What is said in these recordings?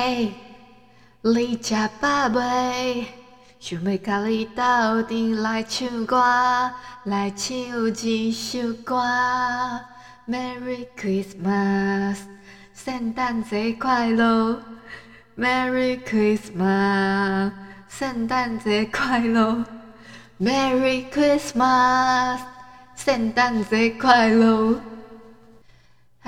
嘿，你吃饱未？想要甲你斗阵来唱歌，来唱一首歌。Merry Christmas，圣诞节快乐！Merry Christmas，圣诞节快乐！Merry Christmas，圣诞节快乐！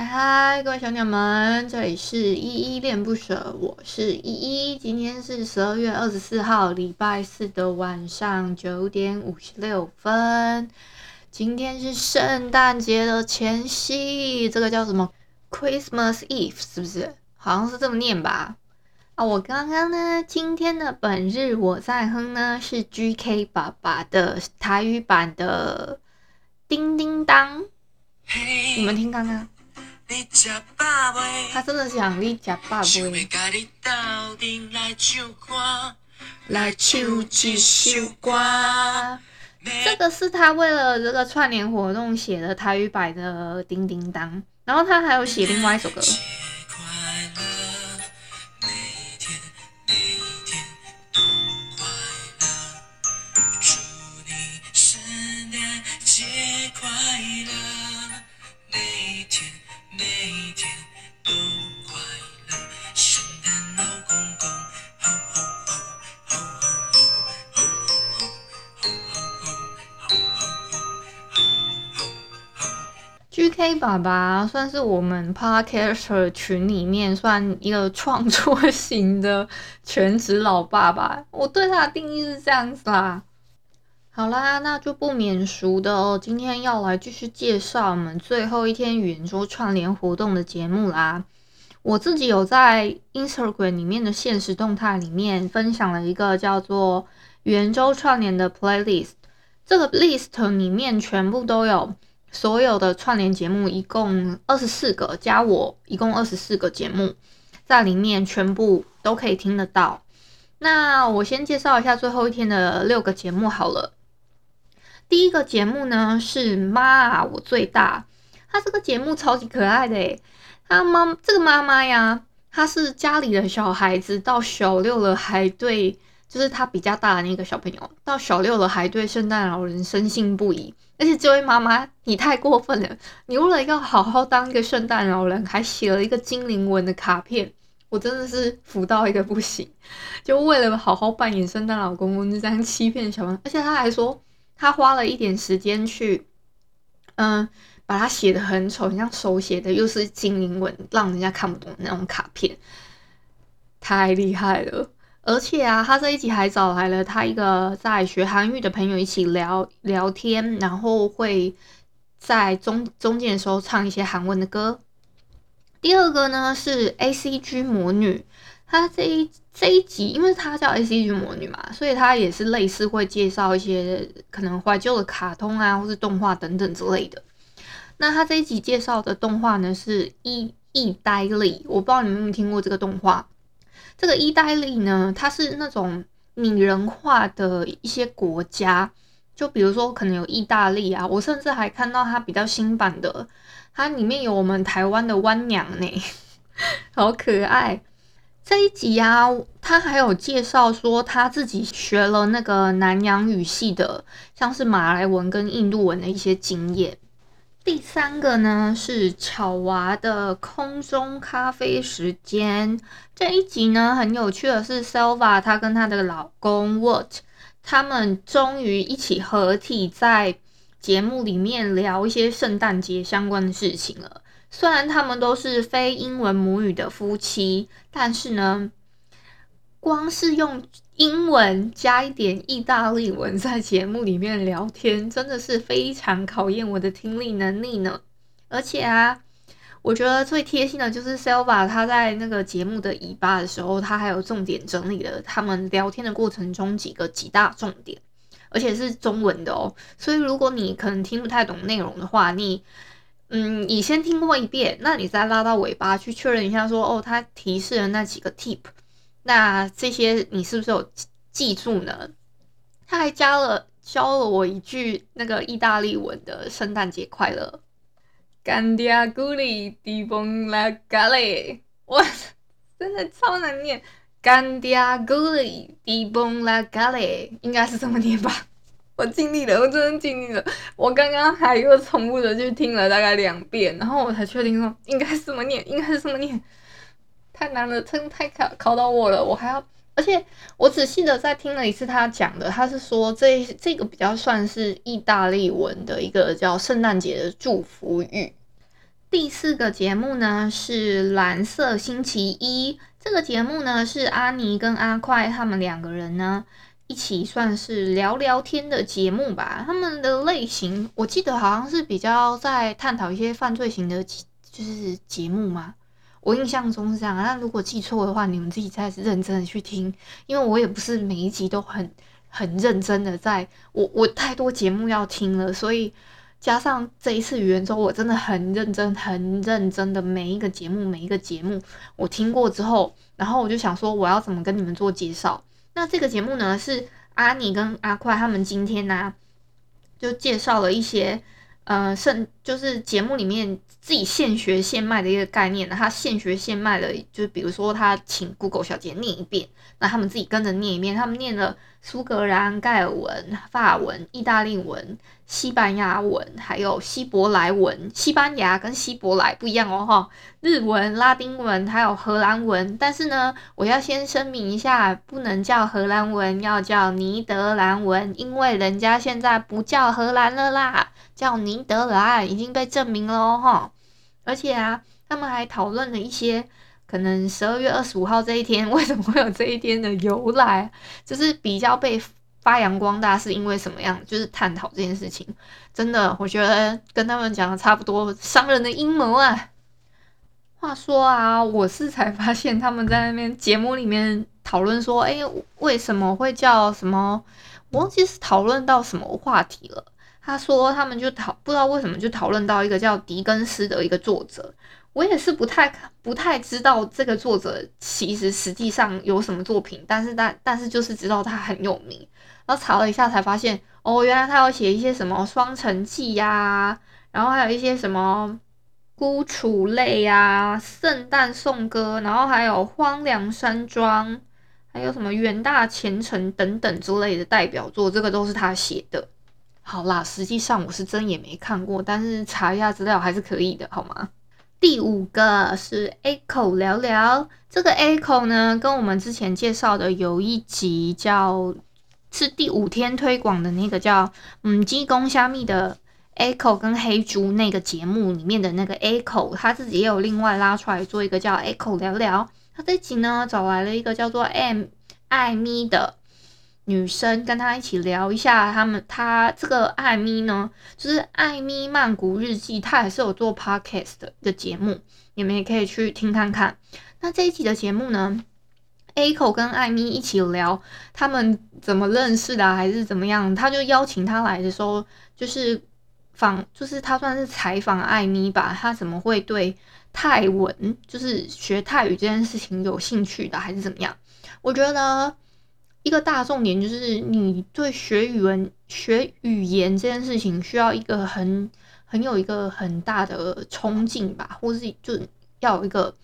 嗨嗨，各位小鸟们，这里是依依恋不舍，我是依依。今天是十二月二十四号，礼拜四的晚上九点五十六分。今天是圣诞节的前夕，这个叫什么？Christmas Eve 是不是？好像是这么念吧。啊，我刚刚呢，今天的本日我在哼呢是 GK 爸爸的台语版的叮叮当你们听刚刚。他真的想你吃饱未？来唱一首歌。这个是他为了这个串联活动写的台语版的《叮叮当》，然后他还有写另外一首歌。黑爸爸算是我们 Podcaster 群里面算一个创作型的全职老爸爸，我对他的定义是这样子啦。好啦，那就不免俗的哦，今天要来继续介绍我们最后一天圆桌串联活动的节目啦。我自己有在 Instagram 里面的限时动态里面分享了一个叫做圆桌串联的 playlist，这个 list 里面全部都有。所有的串联节目一共二十四个，加我一共二十四个节目，在里面全部都可以听得到。那我先介绍一下最后一天的六个节目好了。第一个节目呢是妈，我最大。他这个节目超级可爱的诶，他妈这个妈妈呀，她是家里的小孩子到小六了还对，就是他比较大的那个小朋友到小六了还对圣诞老人深信不疑。而且这位妈妈，你太过分了！你为了要好好当一个圣诞老人，还写了一个精灵文的卡片，我真的是服到一个不行。就为了好好扮演圣诞老公公，就这样欺骗小朋友。而且他还说，他花了一点时间去，嗯，把它写的很丑，很像手写的，又是精灵文，让人家看不懂那种卡片，太厉害了。而且啊，他这一集还找来了他一个在学韩语的朋友一起聊聊天，然后会在中中间的时候唱一些韩文的歌。第二个呢是 ACG 魔女，他这一这一集，因为他叫 ACG 魔女嘛，所以他也是类似会介绍一些可能怀旧的卡通啊，或是动画等等之类的。那他这一集介绍的动画呢是意意呆力，我不知道你们有没有听过这个动画。这个意大利呢，它是那种拟人化的一些国家，就比如说可能有意大利啊，我甚至还看到它比较新版的，它里面有我们台湾的湾娘呢，好可爱。这一集啊，他还有介绍说他自己学了那个南洋语系的，像是马来文跟印度文的一些经验。第三个呢是巧娃的空中咖啡时间。这一集呢很有趣的是，Selva 她跟她的老公 What 他们终于一起合体在节目里面聊一些圣诞节相关的事情了。虽然他们都是非英文母语的夫妻，但是呢，光是用英文加一点意大利文在节目里面聊天，真的是非常考验我的听力能力呢。而且啊，我觉得最贴心的就是 Selva，他在那个节目的尾巴的时候，他还有重点整理了他们聊天的过程中几个几大重点，而且是中文的哦。所以如果你可能听不太懂内容的话，你嗯，你先听过一遍，那你再拉到尾巴去确认一下说，说哦，他提示了那几个 tip，那这些你是不是有记住呢？他还加了教了我一句那个意大利文的圣诞节快乐。干爹咕里迪崩拉咖喱，哇，真的超难念。干爹咕里迪崩拉咖喱，应该是这么念吧？我尽力了，我真的尽力了。我刚刚还又重复的去听了大概两遍，然后我才确定说应该是这么念，应该是这么念。太难了，真的太考考到我了，我还要。而且我仔细的再听了一次他讲的，他是说这这个比较算是意大利文的一个叫圣诞节的祝福语。第四个节目呢是蓝色星期一，这个节目呢是阿尼跟阿快他们两个人呢一起算是聊聊天的节目吧。他们的类型我记得好像是比较在探讨一些犯罪型的，就是节目嘛。我印象中是这样，那如果记错的话，你们自己再认真的去听，因为我也不是每一集都很很认真的在，我我太多节目要听了，所以加上这一次语言周，我真的很认真、很认真的每一个节目、每一个节目我听过之后，然后我就想说我要怎么跟你们做介绍。那这个节目呢，是阿尼跟阿快他们今天呢、就介绍了一些。呃，甚就是节目里面自己现学现卖的一个概念，他现学现卖的，就是比如说他请 Google 小姐念一遍，那他们自己跟着念一遍，他们念了苏格兰盖尔文、法文、意大利文、西班牙文，还有希伯来文。西班牙跟希伯来不一样哦，哈，日文、拉丁文还有荷兰文。但是呢，我要先声明一下，不能叫荷兰文，要叫尼德兰文，因为人家现在不叫荷兰了啦。叫尼德兰已经被证明了哦，哈，而且啊，他们还讨论了一些可能十二月二十五号这一天为什么会有这一天的由来，就是比较被发扬光大是因为什么样，就是探讨这件事情。真的，我觉得跟他们讲的差不多，商人的阴谋啊。话说啊，我是才发现他们在那边节目里面讨论说，哎，为什么会叫什么？我忘记是讨论到什么话题了。他说他们就讨不知道为什么就讨论到一个叫狄更斯的一个作者，我也是不太不太知道这个作者其实实际上有什么作品，但是但但是就是知道他很有名，然后查了一下才发现哦，原来他要写一些什么《双城记》呀，然后还有一些什么《孤雏泪》呀，《圣诞颂歌》，然后还有《荒凉山庄》，还有什么《远大前程》等等之类的代表作，这个都是他写的。好啦，实际上我是真也没看过，但是查一下资料还是可以的，好吗？第五个是 Echo 聊聊，这个 Echo 呢，跟我们之前介绍的有一集叫是第五天推广的那个叫嗯鸡公虾米的 Echo 跟黑猪那个节目里面的那个 Echo，他自己也有另外拉出来做一个叫 Echo 聊聊，他这集呢找来了一个叫做 M 艾咪的。女生跟他一起聊一下，他们他这个艾咪呢，就是艾咪曼谷日记，他也是有做 podcast 的一个节目，你们也可以去听看看。那这一集的节目呢，Echo 跟艾咪一起聊他们怎么认识的，还是怎么样？他就邀请他来的时候，就是访，就是他算是采访艾咪吧，他怎么会对泰文，就是学泰语这件事情有兴趣的，还是怎么样？我觉得。一个大重点就是，你对学语文、学语言这件事情，需要一个很、很有一个很大的冲劲吧，或是就要有一个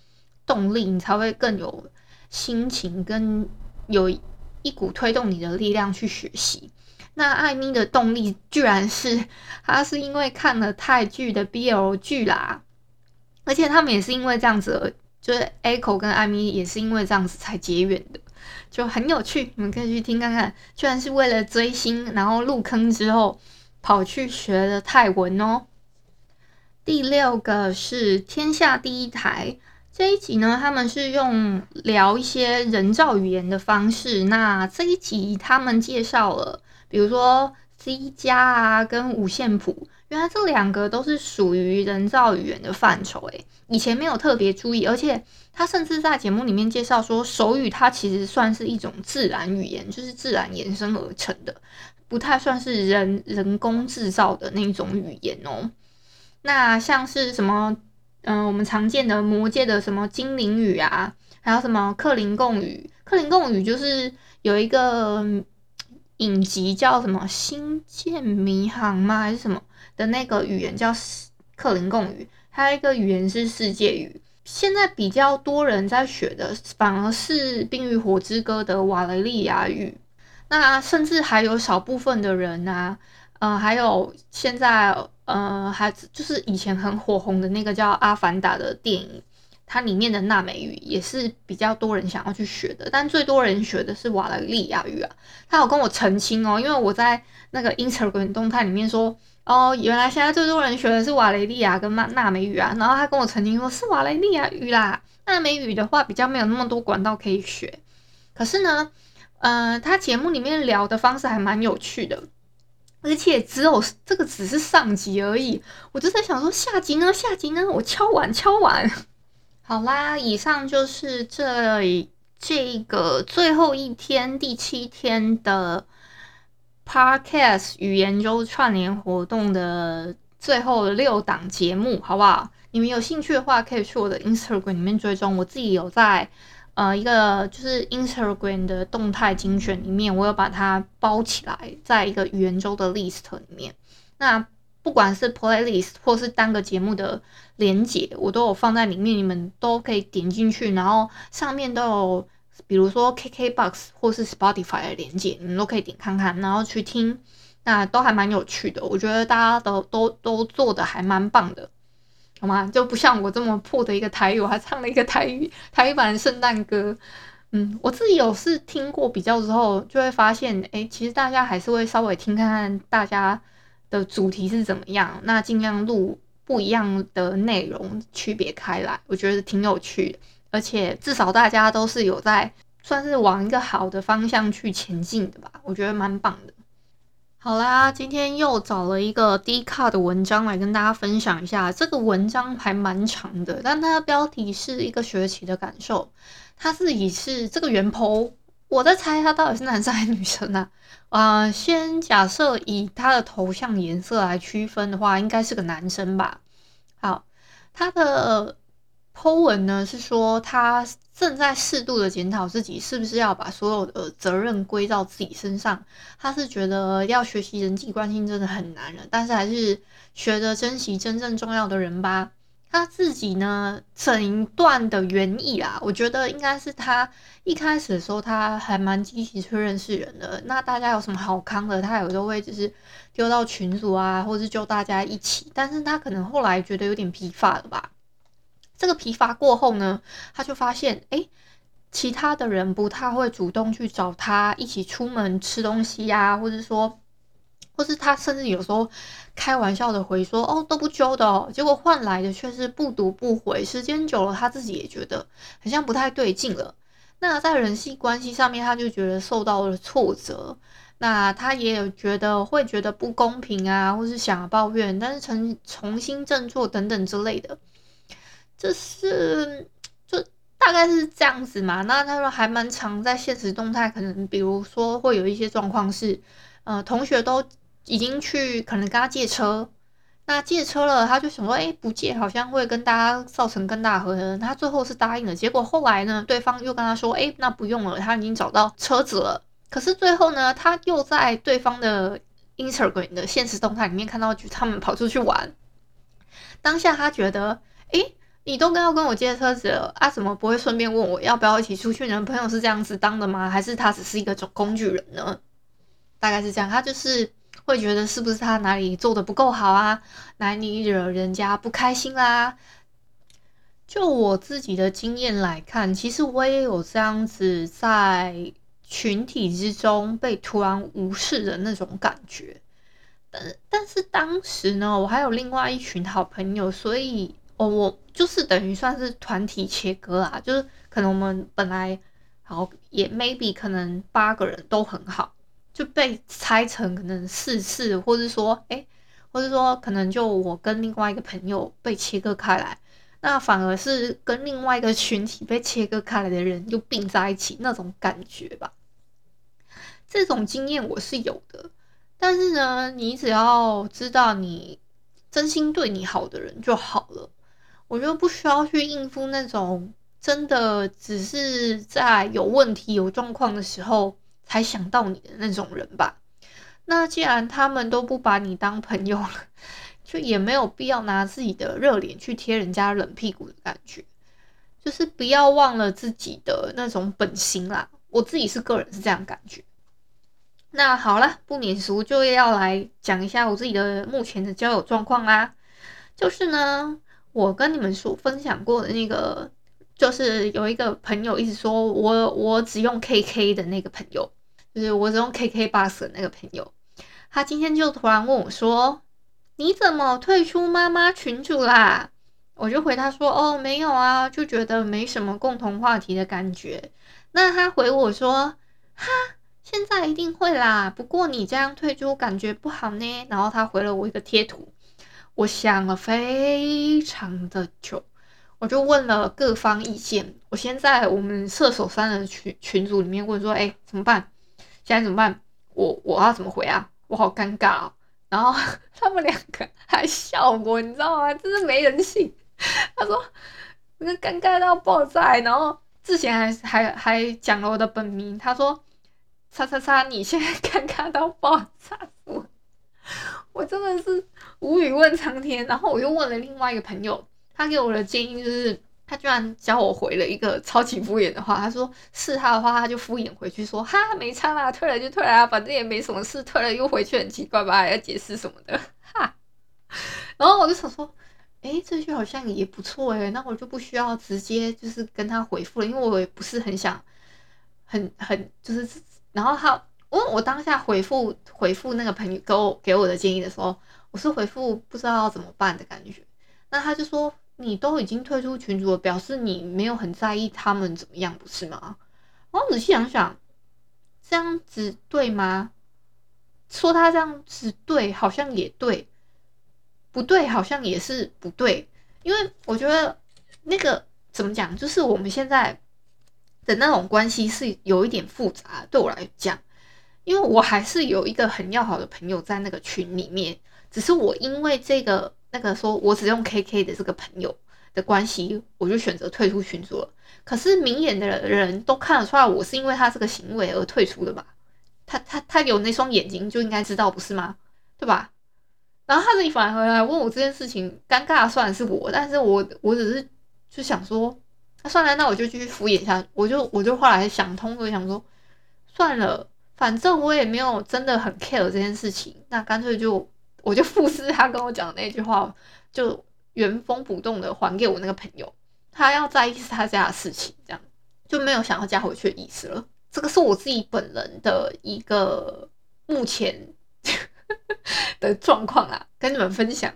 动力，你才会更有心情，跟有一股推动你的力量去学习。那艾咪的动力，居然是他是因为看了泰剧的 BL 剧啦，而且他们也是因为这样子，就是 Echo 跟艾咪也是因为这样子才结缘的。就很有趣，你们可以去听看看。居然是为了追星，然后入坑之后跑去学了泰文哦。第六个是天下第一台这一集呢，他们是用聊一些人造语言的方式。那这一集他们介绍了，比如说 C 加啊，跟五线谱，原来这两个都是属于人造语言的范畴，诶，以前没有特别注意，而且他甚至在节目里面介绍说，手语它其实算是一种自然语言，就是自然衍生而成的，不太算是人人工制造的那种语言哦。那像是什么，嗯、我们常见的魔界的什么精灵语啊，还有什么克林贡语，克林贡语就是有一个影集叫什么《星舰迷航》吗？还是什么？的那个语言叫克林贡语，还有一个语言是世界语。现在比较多人在学的，反而是《冰与火之歌》的瓦雷利亚语。那甚至还有少部分的人啊，呃，还有现在呃，还就是以前很火红的那个叫《阿凡达》的电影。它里面的纳美语也是比较多人想要去学的，但最多人学的是瓦雷利亚语啊。他有跟我澄清哦，因为我在那个 Instagram 动态里面说，哦，原来现在最多人学的是瓦雷利亚跟纳纳美语啊。然后他跟我曾经说，是瓦雷利亚语啦，纳美语的话比较没有那么多管道可以学。可是呢，呃，他节目里面聊的方式还蛮有趣的，而且只有这个只是上集而已。我就在想说，下集呢？下集呢？我敲碗敲碗。好啦，以上就是这这个最后一天第七天的 Podcast 语言周串联活动的最后六档节目，好不好？你们有兴趣的话，可以去我的 Instagram 里面追踪。我自己有在呃一个就是 Instagram 的动态精选里面，我有把它包起来，在一个语言周的 list 里面。那不管是 playlist 或是单个节目的连结，我都有放在里面，你们都可以点进去，然后上面都有，比如说 KKBOX 或是 Spotify 的连接，你们都可以点看看，然后去听，那都还蛮有趣的。我觉得大家都都都做的还蛮棒的，好吗？就不像我这么破的一个台语，我还唱了一个台语 台语版的圣诞歌。嗯，我自己有是听过比较之后，就会发现，哎、其实大家还是会稍微听看看大家。的主题是怎么样？那尽量录不一样的内容，区别开来，我觉得挺有趣的。而且至少大家都是有在算是往一个好的方向去前进的吧，我觉得蛮棒的。好啦，今天又找了一个 Dcard 的文章来跟大家分享一下。这个文章还蛮长的，但它的标题是一个学期的感受。它自己是这个原 PO。我在猜他到底是男生还是女生呢？啊？先假设以他的头像颜色来区分的话，应该是个男生吧。好，他的 po 文呢是说他正在适度的检讨自己是不是要把所有的责任归到自己身上。他是觉得要学习人际关系真的很难了，但是还是学着珍惜真正重要的人吧。他自己呢，整一段的原意啊，我觉得应该是他一开始的时候，他还蛮积极去认识人的。那大家有什么好康的，他有时候会就是丢到群组啊，或是就大家一起。但是他可能后来觉得有点疲乏了吧。这个疲乏过后呢，他就发现，诶，其他的人不太会主动去找他一起出门吃东西呀、或者说。或是他甚至有时候开玩笑的回说：“哦，都不揪的哦。”结果换来的却是不读不回。时间久了，他自己也觉得好像不太对劲了。那在人际关系上面，他就觉得受到了挫折。那他也有觉得会觉得不公平啊，或是想要抱怨，但是重重新振作等等之类的，这是就大概是这样子嘛。那他说还蛮常在现实动态，可能比如说会有一些状况是，呃，同学都。已经去可能跟他借车，那借车了，他就想说，哎，不借好像会跟大家造成更大和合。他最后是答应了，结果后来呢，对方又跟他说，哎，那不用了，他已经找到车子了。可是最后呢，他又在对方的 Instagram 的现实动态里面看到，就他们跑出去玩。当下他觉得，哎，你都跟要跟我借车子了，啊，怎么不会顺便问我要不要一起出去呢？朋友是这样子当的吗？还是他只是一个种工具人呢？大概是这样，他就是。会觉得是不是他哪里做的不够好啊？哪里惹人家不开心啦？就我自己的经验来看，其实我也有这样子在群体之中被突然无视的那种感觉。但但是当时呢，我还有另外一群好朋友，所以哦，我就是等于算是团体切割啊，就是可能我们本来好也 maybe 可能八个人都很好。就被拆成可能四次，或者说，哎，或者说可能就我跟另外一个朋友被切割开来，那反而是跟另外一个群体被切割开来的人又并在一起那种感觉吧。这种经验我是有的，但是呢，你只要知道你真心对你好的人就好了，我就不需要去应付那种真的只是在有问题、有状况的时候才想到你的那种人吧。那既然他们都不把你当朋友了，就也没有必要拿自己的热脸去贴人家冷屁股的感觉，就是不要忘了自己的那种本心啦。我自己是个人是这样感觉。那好了，不免俗就要来讲一下我自己的目前的交友状况啦。就是呢，我跟你们所分享过的那个，就是有一个朋友一直说我我只用 KK 的那个朋友，就是我只用 K K bus 的那个朋友。他今天就突然问我说：“你怎么退出妈妈群主啦？”我就回他说：“哦，没有啊，就觉得没什么共同话题的感觉。”那他回我说：“哈，现在一定会啦，不过你这样退出感觉不好呢。”然后他回了我一个贴图，我想了非常的久，我就问了各方意见。我先在我们射手三的群群组里面问说：“哎，怎么办？现在怎么办？我我要怎么回啊？”我好尴尬哦，然后 他们两个还笑我，你知道吗？真是没人性。他说那尴尬到爆炸，然后之前还还还讲了我的本名，他说叉叉叉，你现在 尴尬到爆炸，我真的是无语问苍天。然后我又问了另外一个朋友，他给我的建议就是。他居然教我回了一个超级敷衍的话，他说是他的话，他就敷衍回去说哈没差啦，退了就退了啊，反正也没什么事，退了又回去很奇怪吧，还要解释什么的哈。然后我就想说，诶，这句好像也不错诶，那我就不需要直接就是跟他回复了，因为我也不是很想很很就是，然后他我我当下回复回复那个朋友给我给我的建议的时候，我是回复不知道要怎么办的感觉，那他就说。你都已经退出群组了，表示你没有很在意他们怎么样，不是吗？我仔细想想，这样子对吗？说他这样子对，好像也对；不对，好像也是不对。因为我觉得那个怎么讲，就是我们现在的那种关系是有一点复杂，对我来讲，因为我还是有一个很要好的朋友在那个群里面，只是我因为这个。那个说我只用 KK 的这个朋友的关系，我就选择退出群组了。可是明眼的人都看得出来，我是因为他这个行为而退出的吧？他他他有那双眼睛就应该知道不是吗？对吧？然后他自己反而回来问我这件事情，尴尬的算是我，但是我我只是就想说，那算了，那我就继续敷衍一下。我就我就后来想通，我想说算了，反正我也没有真的很 care 这件事情，那干脆就。我就复制他跟我讲的那句话，就原封不动的还给我那个朋友。他要在意是他家的事情，这样就没有想要加回去的意思了。这个是我自己本人的一个目前 的状况啊，跟你们分享。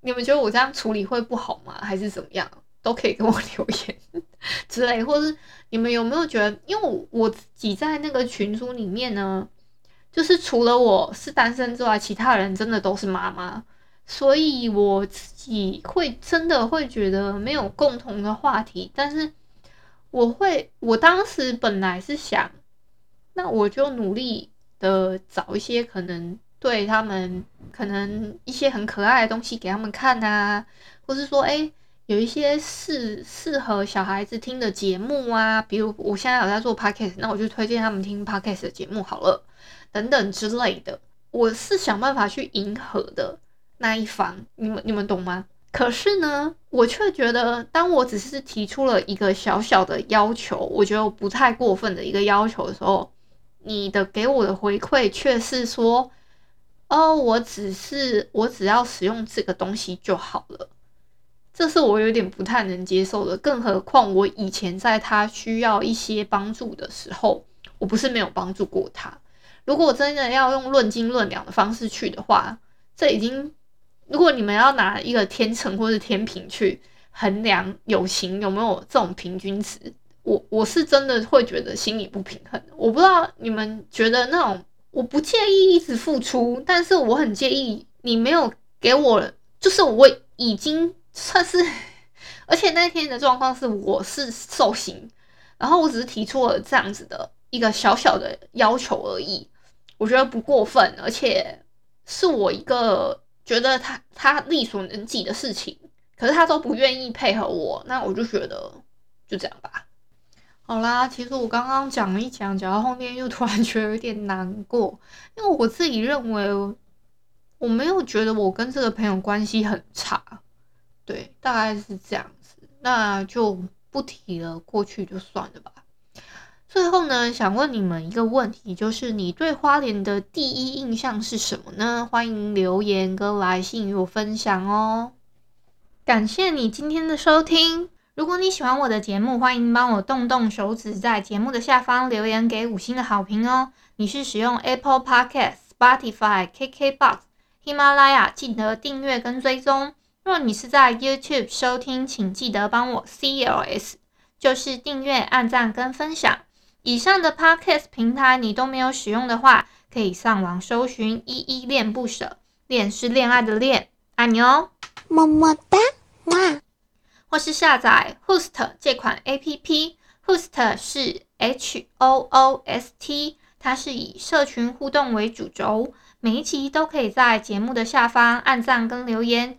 你们觉得我这样处理会不好吗？还是怎么样？都可以跟我留言 之类，或是你们有没有觉得？因为我自己在那个群组里面呢。就是除了我是单身之外，其他人真的都是妈妈，所以我自己会真的会觉得没有共同的话题。但是我会，我当时本来是想，那我就努力的找一些可能对他们可能一些很可爱的东西给他们看啊，或是说，诶，有一些适适合小孩子听的节目啊，比如我现在有在做 podcast，那我就推荐他们听 podcast 的节目好了。等等之类的，我是想办法去迎合的那一方，你们你们懂吗？可是呢，我却觉得，当我只是提出了一个小小的要求，我觉得我不太过分的一个要求的时候，你的给我的回馈却是说，哦，我只是我只要使用这个东西就好了，这是我有点不太能接受的。更何况我以前在他需要一些帮助的时候，我不是没有帮助过他。如果真的要用论斤论两的方式去的话，这已经，如果你们要拿一个天秤或是天平去衡量友情有没有这种平均值，我我是真的会觉得心里不平衡。我不知道你们觉得那种，我不介意一直付出，但是我很介意你没有给我，就是我已经算是，而且那天的状况是我是受刑，然后我只是提出了这样子的一个小小的要求而已，我觉得不过分，而且是我一个觉得他他力所能及的事情，可是他都不愿意配合我，那我就觉得就这样吧。好啦，其实我刚刚讲一讲，讲到后面又突然觉得有点难过，因为我自己认为我没有觉得我跟这个朋友关系很差，对，大概是这样子，那就不提了，过去就算了吧。最后呢，想问你们一个问题，就是你对花莲的第一印象是什么呢？欢迎留言跟来信与我分享哦。感谢你今天的收听。如果你喜欢我的节目，欢迎帮我动动手指，在节目的下方留言给五星的好评哦。你是使用 Apple Podcast、Spotify、KKBox、喜马拉雅，记得订阅跟追踪。若你是在 YouTube 收听，请记得帮我 CLS，就是订阅、按赞跟分享。以上的 Podcast 平台你都没有使用的话，可以上网搜寻“依依恋不舍”，恋是恋爱的恋，爱你哦，么么哒，哇！或是下载 Hoost 这款 APP，Hoost 是 H O O S T，它是以社群互动为主轴，每一集都可以在节目的下方按赞跟留言，